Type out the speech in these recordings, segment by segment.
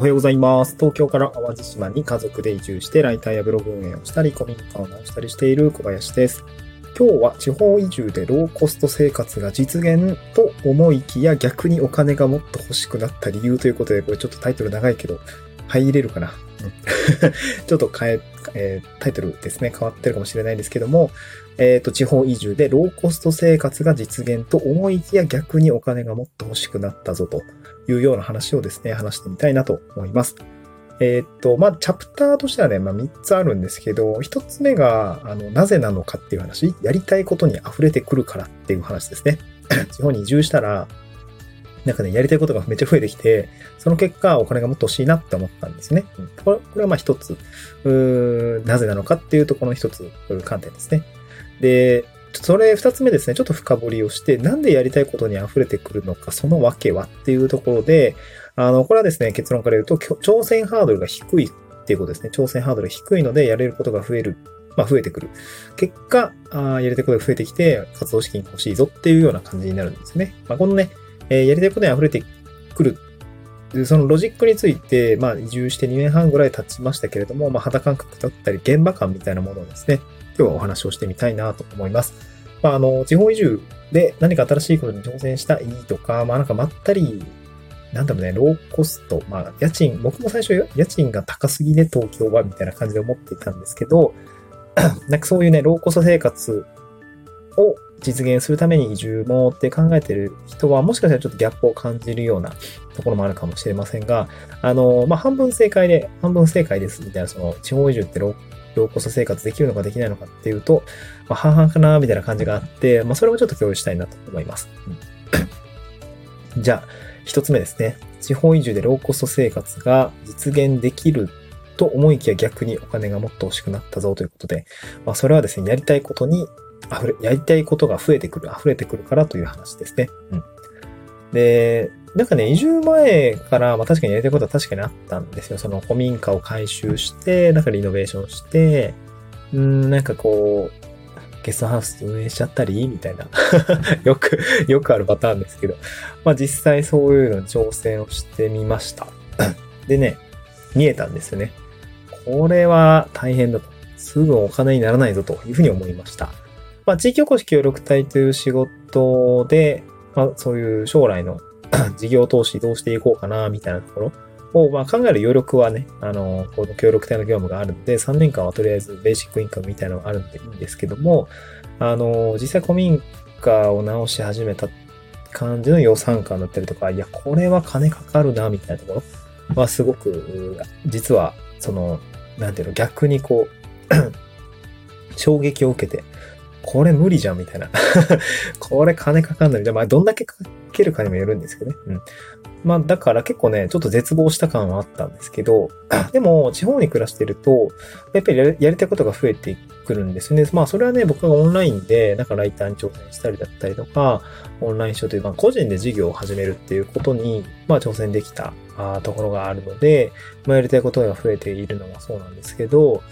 おはようございます。東京から淡路島に家族で移住して、ライターやブログ運営をしたり、古民家を直したりしている小林です。今日は地方移住でローコスト生活が実現と思いきや逆にお金がもっと欲しくなった理由ということで、これちょっとタイトル長いけど、入れるかな、ちょっと変え、えータイトルですね、変わってるかもしれないんですけども、えっ、と、地方移住でローコスト生活が実現と思いきや逆にお金がもっと欲しくなったぞというような話をですね、話してみたいなと思います。えっ、と、まあ、チャプターとしてはね、まあ、3つあるんですけど、1つ目が、あの、なぜなのかっていう話、やりたいことに溢れてくるからっていう話ですね。地方に移住したら、なんかね、やりたいことがめっちゃ増えてきて、その結果、お金がもっと欲しいなって思ったんですね。これこれはまあ一つ、うーなぜなのかっていうところの一つ、観点ですね。で、それ二つ目ですね、ちょっと深掘りをして、なんでやりたいことに溢れてくるのか、その訳はっていうところで、あの、これはですね、結論から言うと、挑戦ハードルが低いっていうことですね。挑戦ハードルが低いので、やれることが増える。まあ、増えてくる。結果、あやりたいことが増えてきて、活動資金欲しいぞっていうような感じになるんですね。まあ、このね、えーやりたいことに溢れてくる。でそのロジックについて、まあ、移住して2年半ぐらい経ちましたけれども、まあ、肌感覚だったり、現場感みたいなものをですね、今日はお話をしてみたいなと思います。まあ、あの、地方移住で何か新しいことに挑戦したいとか、まあ、なんかまったり、なんだろうね、ローコスト、まあ、家賃、僕も最初家賃が高すぎね、東京は、みたいな感じで思っていたんですけど、なんかそういうね、ローコスト生活を実現するために移住もって考えてる人は、もしかしたらちょっとギャップを感じるようなところもあるかもしれませんが、あの、まあ、半分正解で、半分正解です、みたいな、その、地方移住ってローローコスト生活できるのかできないのかっていうと、まあ、半々かな、みたいな感じがあって、まあ、それをちょっと共有したいなと思います。うん じゃあ、一つ目ですね。地方移住でローコスト生活が実現できると思いきや逆にお金がもっと欲しくなったぞということで、まあ、それはですね、やりたいことに溢れ、やりたいことが増えてくる、溢れてくるからという話ですね。うん。で、なんかね、移住前から、まあ確かにやりたいことは確かにあったんですよ。その古民家を改修して、なんかリノベーションして、うん、なんかこう、ゲストハウス運営しちゃったりみたいな。よく、よくあるパターンですけど。まあ実際そういうのに挑戦をしてみました。でね、見えたんですよね。これは大変だと。すぐお金にならないぞというふうに思いました。まあ地域おこし協力隊という仕事で、まあそういう将来の 事業投資どうしていこうかな、みたいなところを、まあ、考える余力はね、あの、この協力隊の業務があるので、3年間はとりあえずベーシックインカムみたいなのがあるんでいいんですけども、あの、実際古民家を直し始めた感じの予算感だったりとか、いや、これは金かかるな、みたいなところはすごく、実は、その、なんていうの、逆にこう、衝撃を受けて、これ無理じゃんみたいな。これ金かかんないみたいな。まあ、どんだけかけるかにもよるんですけどね。うん。まあ、だから結構ね、ちょっと絶望した感はあったんですけど、でも、地方に暮らしてると、やっぱりやりたいことが増えてくるんですね。まあ、それはね、僕がオンラインで、なんかライターに挑戦したりだったりとか、オンライン書という、まあ、個人で事業を始めるっていうことに、まあ、挑戦できたところがあるので、まあ、やりたいことが増えているのはそうなんですけど、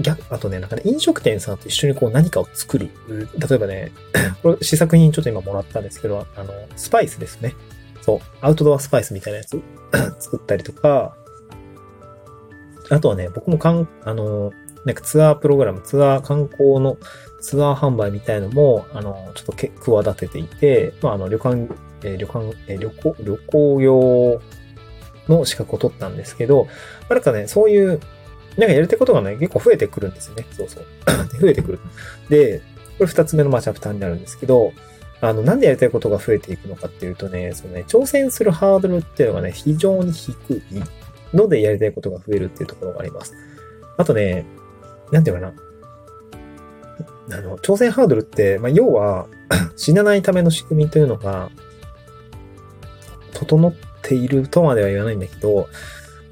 逆、あとね、なんかね、飲食店さんと一緒にこう何かを作る。例えばね、これ試作品ちょっと今もらったんですけど、あの、スパイスですね。そう、アウトドアスパイスみたいなやつ 作ったりとか、あとはね、僕もかん、あの、なんかツアープログラム、ツアー観光のツアー販売みたいのも、あの、ちょっとけ企てていて、まあ、あの、旅館、えー旅館、えー旅行、旅行用の資格を取ったんですけど、あなんかね、そういう、なんかやりたいことがね、結構増えてくるんですよね。そうそう。で 増えてくる。で、これ二つ目のまあチャプターになるんですけど、あの、なんでやりたいことが増えていくのかっていうとね、そのね、挑戦するハードルっていうのがね、非常に低いのでやりたいことが増えるっていうところがあります。あとね、なんていうかな。あの、挑戦ハードルって、まあ、要は、死なないための仕組みというのが、整っているとまでは言わないんだけど、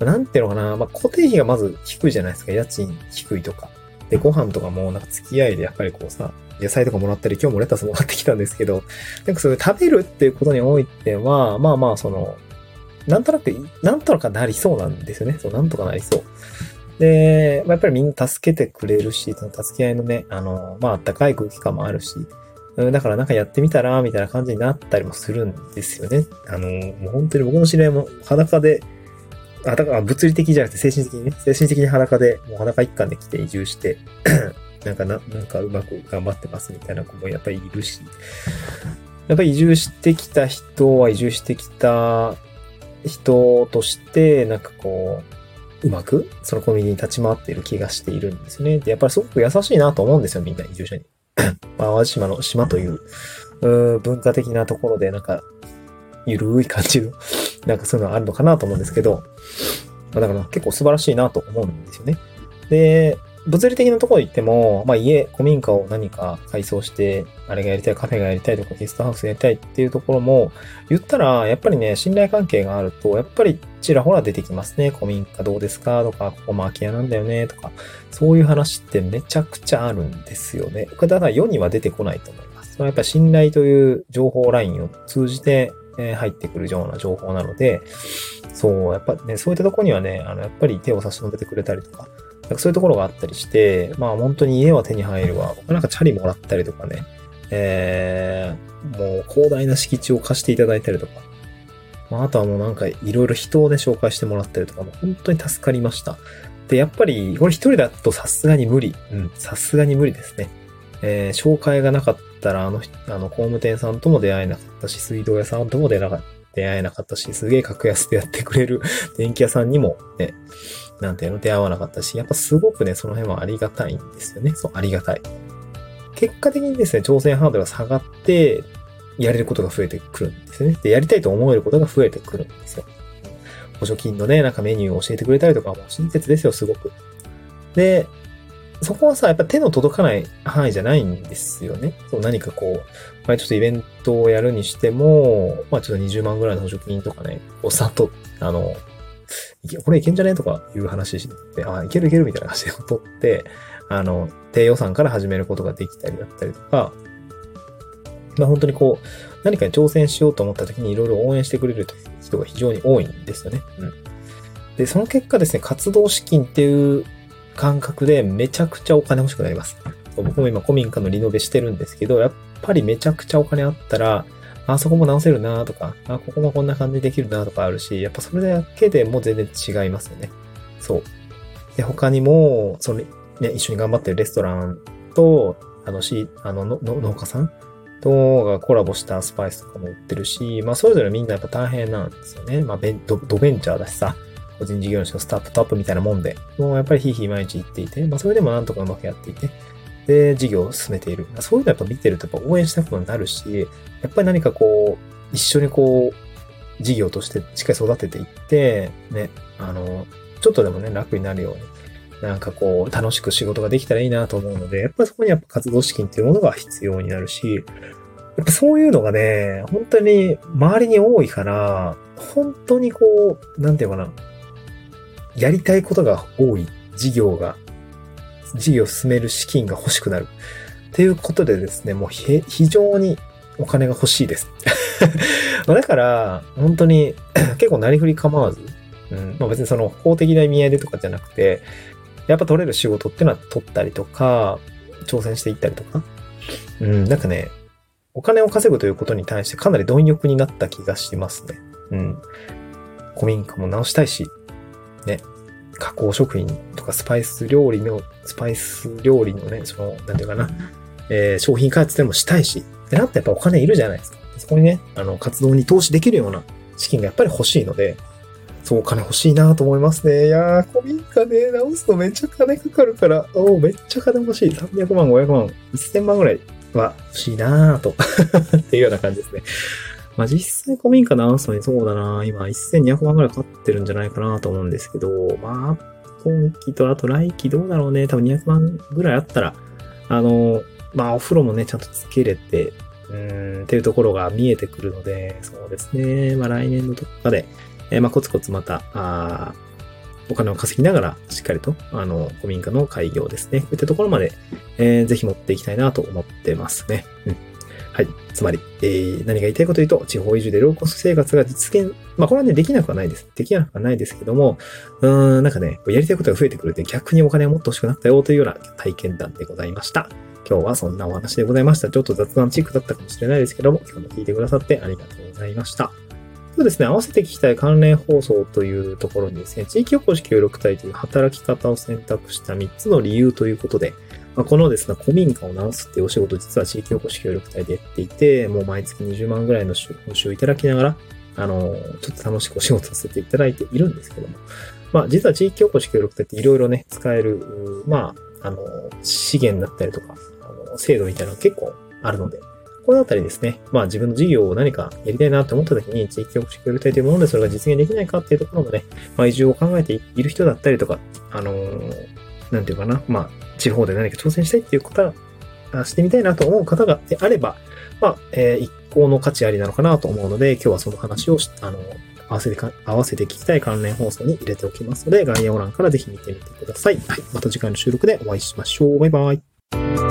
なんていうのかな、まあ、固定費がまず低いじゃないですか。家賃低いとか。で、ご飯とかも、なんか付き合いでやっぱりこうさ、野菜とかもらったり、今日もレタスもらってきたんですけど、なんかそれ食べるっていうことにおいては、まあまあ、その、なんとなく、なんとかなりそうなんですよね。そう、なんとかなりそう。で、まあ、やっぱりみんな助けてくれるし、その助け合いのね、あの、まあ、あったかい空気感もあるし、だからなんかやってみたら、みたいな感じになったりもするんですよね。あの、もう本当に僕の知り合いも裸で、あ、だから物理的じゃなくて精神的にね、精神的に裸で、もう裸一貫で来て移住して、なんかな、なんかうまく頑張ってますみたいな子もやっぱりいるし、やっぱり移住してきた人は移住してきた人として、なんかこう、うまくそのコミュニティに立ち回っている気がしているんですよね。で、やっぱりすごく優しいなと思うんですよ、みんな移住者に。淡路島の島という、う文化的なところで、なんか、ゆるい感じの、なんかそういうのあるのかなと思うんですけど、だから結構素晴らしいなと思うんですよね。で、物理的なところ行っても、まあ家、古民家を何か改装して、あれがやりたい、カフェがやりたいとか、ゲストハウスやりたいっていうところも、言ったら、やっぱりね、信頼関係があると、やっぱりちらほら出てきますね。古民家どうですかとか、ここも空き家なんだよねとか、そういう話ってめちゃくちゃあるんですよね。これただ世には出てこないと思います。それはやっぱり信頼という情報ラインを通じて、え入ってくるような情報なので、そう、やっぱね、そういったとこにはね、あの、やっぱり手を差し伸べてくれたりとか、かそういうところがあったりして、まあ本当に家は手に入るわ。僕なんかチャリもらったりとかね、えー、もう広大な敷地を貸していただいたりとか、まあ、あとはもうなんかいろいろ人をね、紹介してもらったりとかも本当に助かりました。で、やっぱり、これ一人だとさすがに無理。うん、さすがに無理ですね。えー、紹介がなかったら、あの、あの、工務店さんとも出会えなかったし、水道屋さんとも出会えなかったし、すげえ格安でやってくれる 電気屋さんにもね、なんていうの出会わなかったし、やっぱすごくね、その辺はありがたいんですよね。そう、ありがたい。結果的にですね、挑戦ハードルが下がって、やれることが増えてくるんですよね。で、やりたいと思えることが増えてくるんですよ。補助金のね、なんかメニューを教えてくれたりとかも親切ですよ、すごく。で、そこはさ、やっぱ手の届かない範囲じゃないんですよね。そう、何かこう、まあ、ちょっとイベントをやるにしても、まあちょっと20万ぐらいの補助金とかね、こうさっと、あの、これいけんじゃねとかいう話して、あ、いけるいけるみたいな話を取って、あの、低予算から始めることができたりだったりとか、まあ本当にこう、何かに挑戦しようと思った時にいろいろ応援してくれる人が非常に多いんですよね。うん。で、その結果ですね、活動資金っていう感覚でめちゃくちゃお金欲しくなります。僕も今古民家のリノベしてるんですけど、やっぱりめちゃくちゃお金あったら、あそこも直せるなとか、あ、ここもこんな感じでできるなとかあるし、やっぱそれだけでも全然違いますよね。そう。で、他にも、その、ね、一緒に頑張ってるレストランと、あの、し、あの、の農家さんとがコラボしたスパイスとかも売ってるし、まあ、それぞれみんなやっぱ大変なんですよね。まあ、ベンドドベンチャーだしさ、個人事業主のスタートアップみたいなもんで、もうやっぱりひいひい毎日行っていて、まあ、それでもなんとかうまくやっていて、で、事業を進めている。そういうのやっぱ見てるとやっぱ応援したくなるし、やっぱり何かこう、一緒にこう、事業としてしっかり育てていって、ね、あの、ちょっとでもね、楽になるように、なんかこう、楽しく仕事ができたらいいなと思うので、やっぱりそこにやっぱ活動資金っていうものが必要になるし、やっぱそういうのがね、本当に周りに多いから、本当にこう、なんていうかな、やりたいことが多い事業が事業を進める資金が欲しくなる。っていうことでですね、もう非常にお金が欲しいです。だから、本当に 結構なりふり構わず、うんまあ、別にその法的な意味合いでとかじゃなくて、やっぱ取れる仕事っていうのは取ったりとか、挑戦していったりとか、うん、なんかね、お金を稼ぐということに対してかなり貪欲になった気がしますね。うん。古民家も直したいし、ね、加工食品とかスパイス料理の、スパイス料理のね、その、なんていうかな、えー、商品開発でもしたいし、ってなってやっぱお金いるじゃないですか。そこにね、あの、活動に投資できるような資金がやっぱり欲しいので、そう、お金欲しいなと思いますね。いやー、古民家ね、直すとめっちゃ金かかるから、おめっちゃ金欲しい。300万、500万、1000万ぐらいは欲しいなーと っていうような感じですね。まあ、実際古民家直すのにそうだな、今1200万ぐらいかかってるんじゃないかなと思うんですけど、まあ、今期とあと来期どうだろうね。多分200万ぐらいあったら、あの、まあ、お風呂もね、ちゃんとつけれて、うん、っていうところが見えてくるので、そうですね。まあ、来年のどっかで、えー、まあ、コツコツまた、あお金を稼ぎながら、しっかりと、あの、古民家の開業ですね。こういったところまで、えー、ぜひ持っていきたいなと思ってますね。うん。はい。つまり、えー、何が言いたいかというと、地方移住でローコスト生活が実現、まあこれはね、できなくはないです。できなくはないですけども、うーん、なんかね、やりたいことが増えてくるで逆にお金をもっと欲しくなったよというような体験談でございました。今日はそんなお話でございました。ちょっと雑談チックだったかもしれないですけども、今日も聞いてくださってありがとうございました。今日ですね、合わせて聞きたい関連放送というところにですね、地域おこし協力隊という働き方を選択した3つの理由ということで、まあ、このですね、古民家を直すっていうお仕事、実は地域おこし協力隊でやっていて、もう毎月20万ぐらいの報酬をいただきながら、あの、ちょっと楽しくお仕事させていただいているんですけども、まあ、実は地域おこし協力隊っていろいろね、使える、まあ、あの、資源だったりとか、あの制度みたいなのが結構あるので、このあたりですね、まあ自分の事業を何かやりたいなと思った時に地域おこし協力隊というものでそれが実現できないかっていうところもね、まあ移住を考えている人だったりとか、あの、なんていうかな、まあ地方で何か挑戦したいっていうことは、してみたいなと思う方がであれば、まあ、えー、一向の価値ありなのかなと思うので、今日はその話をあの、合わせてか、合わせて聞きたい関連放送に入れておきますので、概要欄からぜひ見てみてください。はい。また次回の収録でお会いしましょう。バイバイ。